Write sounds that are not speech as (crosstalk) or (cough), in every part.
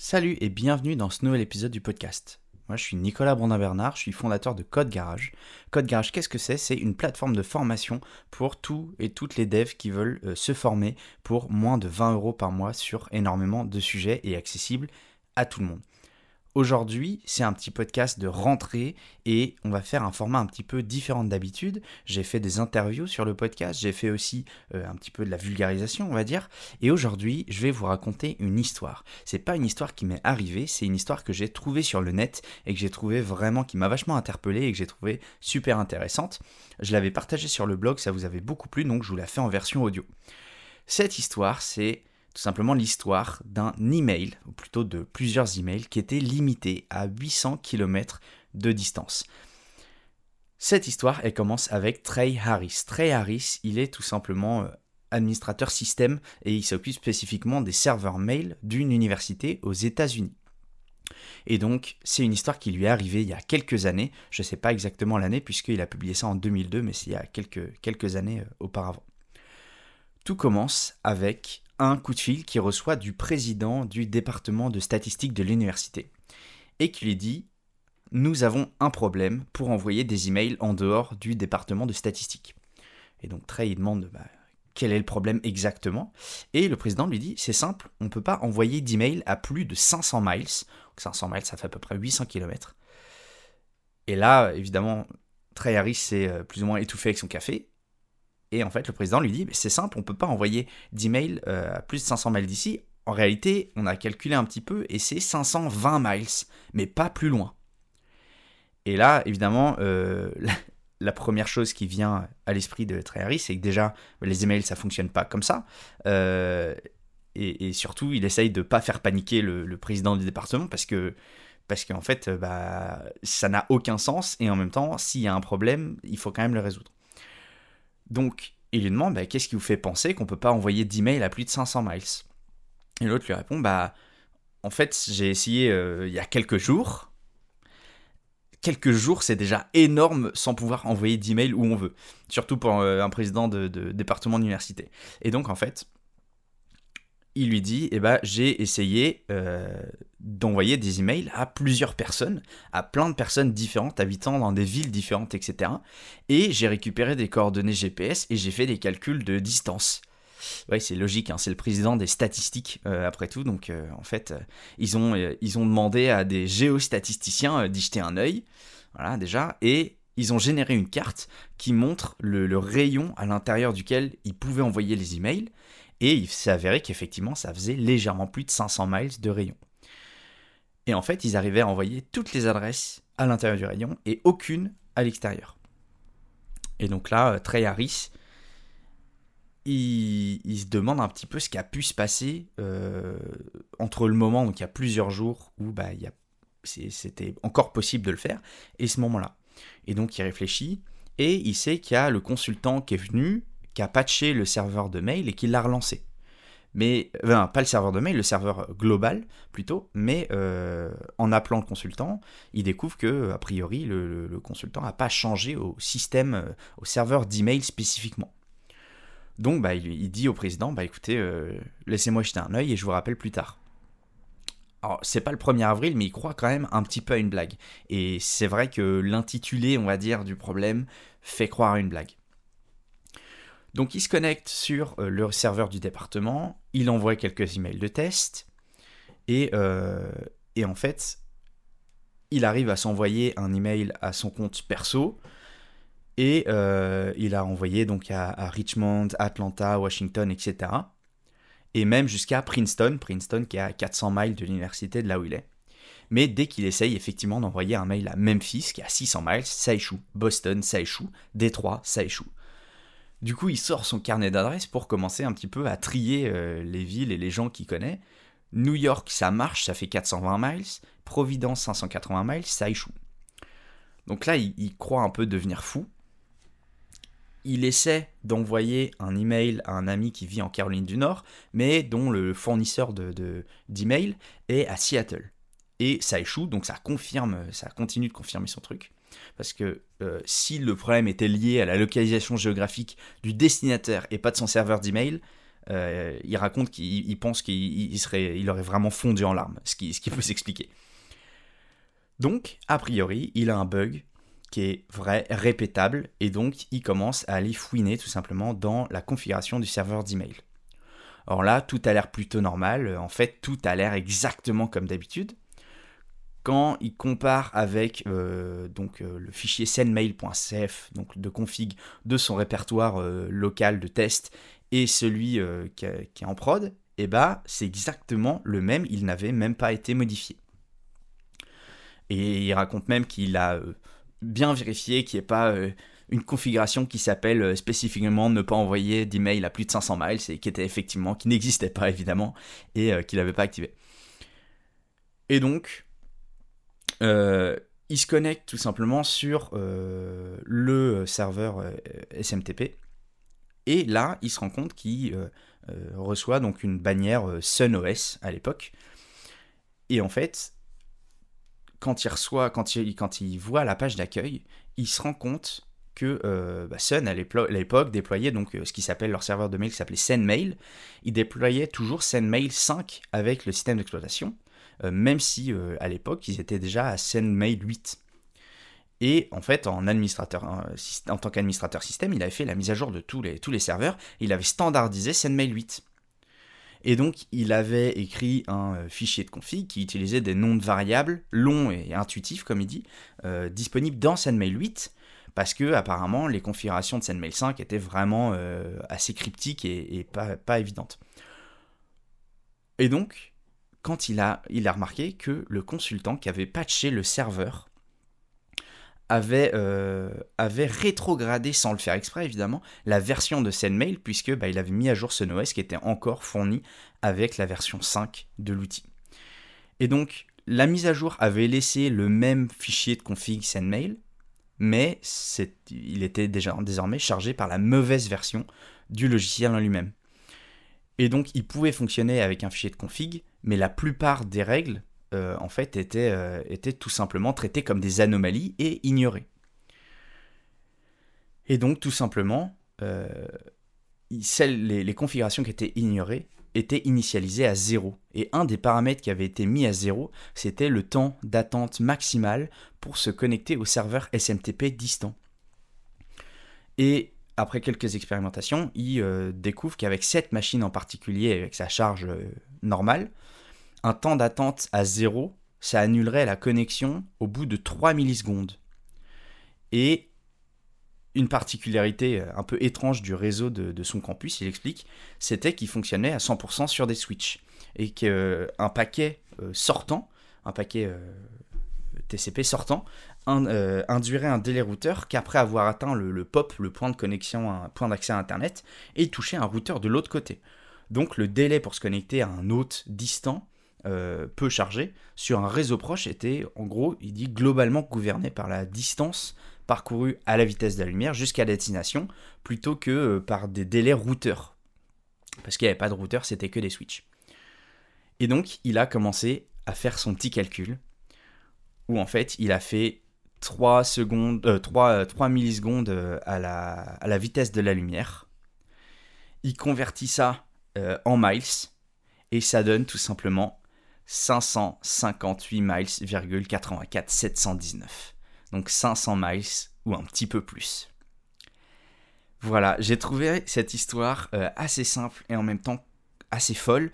Salut et bienvenue dans ce nouvel épisode du podcast. Moi je suis Nicolas Brandin-Bernard, je suis fondateur de Code Garage. Code Garage, qu'est-ce que c'est? C'est une plateforme de formation pour tous et toutes les devs qui veulent euh, se former pour moins de 20 euros par mois sur énormément de sujets et accessible à tout le monde. Aujourd'hui, c'est un petit podcast de rentrée et on va faire un format un petit peu différent d'habitude. J'ai fait des interviews sur le podcast, j'ai fait aussi euh, un petit peu de la vulgarisation, on va dire. Et aujourd'hui, je vais vous raconter une histoire. C'est pas une histoire qui m'est arrivée, c'est une histoire que j'ai trouvée sur le net et que j'ai trouvé vraiment qui m'a vachement interpellé et que j'ai trouvé super intéressante. Je l'avais partagée sur le blog, ça vous avait beaucoup plu, donc je vous la fais en version audio. Cette histoire, c'est simplement l'histoire d'un email, ou plutôt de plusieurs emails, qui étaient limités à 800 km de distance. Cette histoire, elle commence avec Trey Harris. Trey Harris, il est tout simplement euh, administrateur système et il s'occupe spécifiquement des serveurs mail d'une université aux États-Unis. Et donc, c'est une histoire qui lui est arrivée il y a quelques années. Je ne sais pas exactement l'année, puisqu'il a publié ça en 2002, mais c'est il y a quelques, quelques années euh, auparavant. Tout commence avec un coup de fil qui reçoit du président du département de statistique de l'université et qui lui dit Nous avons un problème pour envoyer des emails en dehors du département de statistique. Et donc Trey demande bah, quel est le problème exactement? Et le président lui dit C'est simple, on ne peut pas envoyer d'emails à plus de 500 miles. 500 miles, ça fait à peu près 800 km. Et là, évidemment, Trey Harris s'est euh, plus ou moins étouffé avec son café et en fait, le président lui dit, c'est simple, on ne peut pas envoyer d'emails euh, à plus de 500 miles d'ici. En réalité, on a calculé un petit peu et c'est 520 miles, mais pas plus loin. Et là, évidemment, euh, (laughs) la, première chose qui vient à l'esprit de Trey c'est que déjà, les emails, ça fonctionne pas comme ça. Euh, et, surtout, il essaye de ne pas faire paniquer le, président du département parce que parce qu'en fait, bah, ça n'a aucun sens. Et en même temps, s'il y a un problème, il faut quand même le résoudre. Donc, il lui demande bah, qu'est-ce qui vous fait penser qu'on peut pas envoyer d'email à plus de 500 miles? Et l'autre lui répond bah, en fait, j'ai essayé euh, il y a quelques jours. Quelques jours, c'est déjà énorme sans pouvoir envoyer d'email où on veut. Surtout pour euh, un président de, de département d'université. Et donc, en fait, il lui dit eh ben, J'ai essayé euh, d'envoyer des emails à plusieurs personnes, à plein de personnes différentes, habitant dans des villes différentes, etc. Et j'ai récupéré des coordonnées GPS et j'ai fait des calculs de distance. Oui, c'est logique, hein, c'est le président des statistiques euh, après tout. Donc euh, en fait, ils, ont, ils ont demandé à des géostatisticiens d'y jeter un œil. Voilà, déjà. Et ils ont généré une carte qui montre le, le rayon à l'intérieur duquel ils pouvaient envoyer les emails. Et il s'est avéré qu'effectivement, ça faisait légèrement plus de 500 miles de rayon. Et en fait, ils arrivaient à envoyer toutes les adresses à l'intérieur du rayon et aucune à l'extérieur. Et donc là, euh, Trey Harris, il, se demande un petit peu ce qui a pu se passer euh, entre le moment, donc il y a plusieurs jours, où bah, c'était encore possible de le faire, et ce moment-là. Et donc il réfléchit, et il sait qu'il y a le consultant qui est venu, qui a patché le serveur de mail et qui l'a relancé. Mais, pas le serveur de mail, le serveur global plutôt, mais euh, en appelant le consultant, il découvre que, a priori, le, consultant n'a pas changé au système, euh, au serveur d'email spécifiquement. Donc, bah, il, dit au président, bah écoutez, euh, laissez-moi jeter un œil et je vous rappelle plus tard. Alors, c'est pas le 1er avril, mais il croit quand même un petit peu à une blague. Et c'est vrai que l'intitulé, on va dire, du problème fait croire à une blague. Donc il se connecte sur euh, le serveur du département, il envoie quelques emails de test, et, euh, et en fait, il arrive à s'envoyer un email à son compte perso, et euh, il a envoyé donc à, à, Richmond, Atlanta, Washington, etc. Et même jusqu'à Princeton, Princeton qui est à 400 miles de l'université de là où il est. Mais dès qu'il essaye effectivement d'envoyer un mail à Memphis, qui est à 600 miles, ça échoue. Boston, ça échoue. Détroit, ça échoue. Du coup, il sort son carnet d'adresses pour commencer un petit peu à trier euh, les villes et les gens qu'il connaît. New York, ça marche, ça fait 420 miles. Providence, 580 miles, ça échoue. Donc là, il, croit un peu devenir fou. Il essaie d'envoyer un email à un ami qui vit en Caroline du Nord, mais dont le fournisseur d'email de, est à Seattle. Et ça échoue, donc ça confirme, ça continue de confirmer son truc. Parce que euh, si le problème était lié à la localisation géographique du destinataire et pas de son serveur d'email, il raconte qu'il pense qu'il serait, il aurait vraiment fondu en larmes, ce qui, ce qui peut (laughs) s'expliquer. Donc, a priori, il a un bug qui est vrai, répétable, et donc il commence à aller fouiner tout simplement dans la configuration du serveur d'email. Or là, tout a l'air plutôt normal, en fait, tout a l'air exactement comme d'habitude. Quand il compare avec euh, euh, le fichier sendmail.cf, donc de config de son répertoire euh, local de test, et celui qui, est en prod, eh ben, c'est exactement le même, il n'avait même pas été modifié. Et il raconte même qu'il a bien vérifié qu'il n'y ait pas une configuration qui s'appelle spécifiquement ne pas envoyer d'email à plus de 500 miles et qui était effectivement, qui n'existait pas évidemment et qu'il n'avait pas activé. Et donc, il se connecte tout simplement sur le serveur SMTP et là, il se rend compte qu'il reçoit donc une bannière SunOS à l'époque. Et en fait, quand il reçoit, quand il, voit la page d'accueil, il se rend compte que euh, bah, Sun à l'époque déployait donc euh, ce qui s'appelle leur serveur de mail qui s'appelait SendMail. Il déployait toujours SendMail 5 avec le système d'exploitation, euh, même si à l'époque ils étaient déjà à SendMail 8. Et en fait, en, administrateur, en, tant qu'administrateur système, il avait fait la mise à jour de tous les, tous les serveurs. il avait standardisé SendMail 8. Et donc, il avait écrit un euh, fichier de config qui utilisait des noms de variables longs et intuitifs, comme il dit, euh, disponibles dans SendMail 8, parce que apparemment les configurations de SendMail 5 étaient vraiment euh, assez cryptiques et, pas, pas, évidentes. Et donc, quand il a, remarqué que le consultant qui avait patché le serveur avait, euh, rétrogradé, sans le faire exprès évidemment, la version de SendMail, puisque bah, avait mis à jour ce OS qui était encore fourni avec la version 5 de l'outil. Et donc, la mise à jour avait laissé le même fichier de config SendMail, mais il était déjà désormais chargé par la mauvaise version du logiciel en lui-même. Et donc, il pouvait fonctionner avec un fichier de config, mais la plupart des règles euh, en fait, euh, étaient, tout simplement traités comme des anomalies et ignorées. Et donc, tout simplement, euh, les, configurations qui étaient ignorées étaient initialisées à zéro. Et un des paramètres qui avait été mis à zéro, c'était le temps d'attente maximal pour se connecter au serveur SMTP distant. Et après quelques expérimentations, il découvre qu'avec cette machine en particulier, avec sa charge normale, un temps d'attente à zéro, ça annulerait la connexion au bout de 3 millisecondes. Et une particularité euh, un peu étrange du réseau de, son campus, il explique, c'était qu'il fonctionnait à 100% sur des switches. Et qu'un euh, paquet euh, sortant, un paquet TCP sortant, induirait un délai routeur qu'après avoir atteint le, POP, le point de connexion, un point d'accès à Internet, et toucher un routeur de l'autre côté. Donc le délai pour se connecter à un hôte distant euh, peu chargé sur un réseau proche était en gros, il dit globalement gouverné par la distance parcourue à la vitesse de la lumière jusqu'à destination plutôt que euh, par des délais routeurs. Parce qu'il n'y avait pas de routeur, c'était que des switches. Et donc, il a commencé à faire son petit calcul où en fait, il a fait 3, secondes, 3, euh, 3 millisecondes à la, à la, vitesse de la lumière. Il convertit ça en miles et ça donne tout simplement 558 miles, 84 719. Donc 500 miles ou un petit peu plus. Voilà, j'ai trouvé cette histoire euh, assez simple et en même temps assez folle.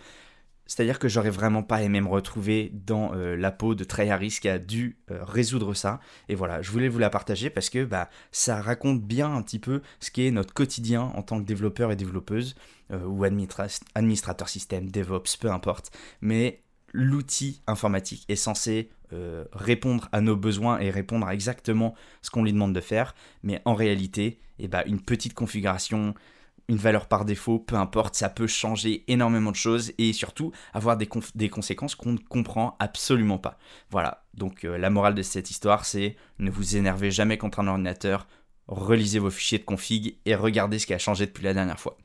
C'est-à-dire que j'aurais vraiment pas aimé me retrouver dans euh, la peau de Trey Harris qui a dû euh, résoudre ça. Et voilà, je voulais vous la partager parce que bah, ça raconte bien un petit peu ce qui est notre quotidien en tant que développeur et développeuse, ou administrateur système, DevOps, peu importe. Mais l'outil informatique est censé euh, répondre à nos besoins et répondre à exactement ce qu'on lui demande de faire, mais en réalité, eh ben, une petite configuration, une valeur par défaut, peu importe, ça peut changer énormément de choses et surtout avoir des, conséquences qu'on ne comprend absolument pas. Voilà, donc euh, la morale de cette histoire, c'est ne vous énervez jamais contre un ordinateur, relisez vos fichiers de config et regardez ce qui a changé depuis la dernière fois.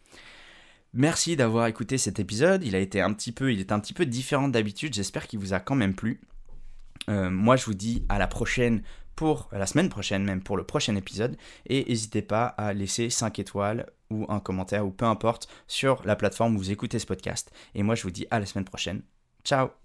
Merci d'avoir écouté cet épisode. Il a été un petit peu, il est un petit peu différent d'habitude. J'espère qu'il vous a quand même plu. Euh, moi, je vous dis à la prochaine pour la semaine prochaine, même pour le prochain épisode. Et n'hésitez pas à laisser 5 étoiles ou un commentaire ou peu importe sur la plateforme où vous écoutez ce podcast. Et moi, je vous dis à la semaine prochaine. Ciao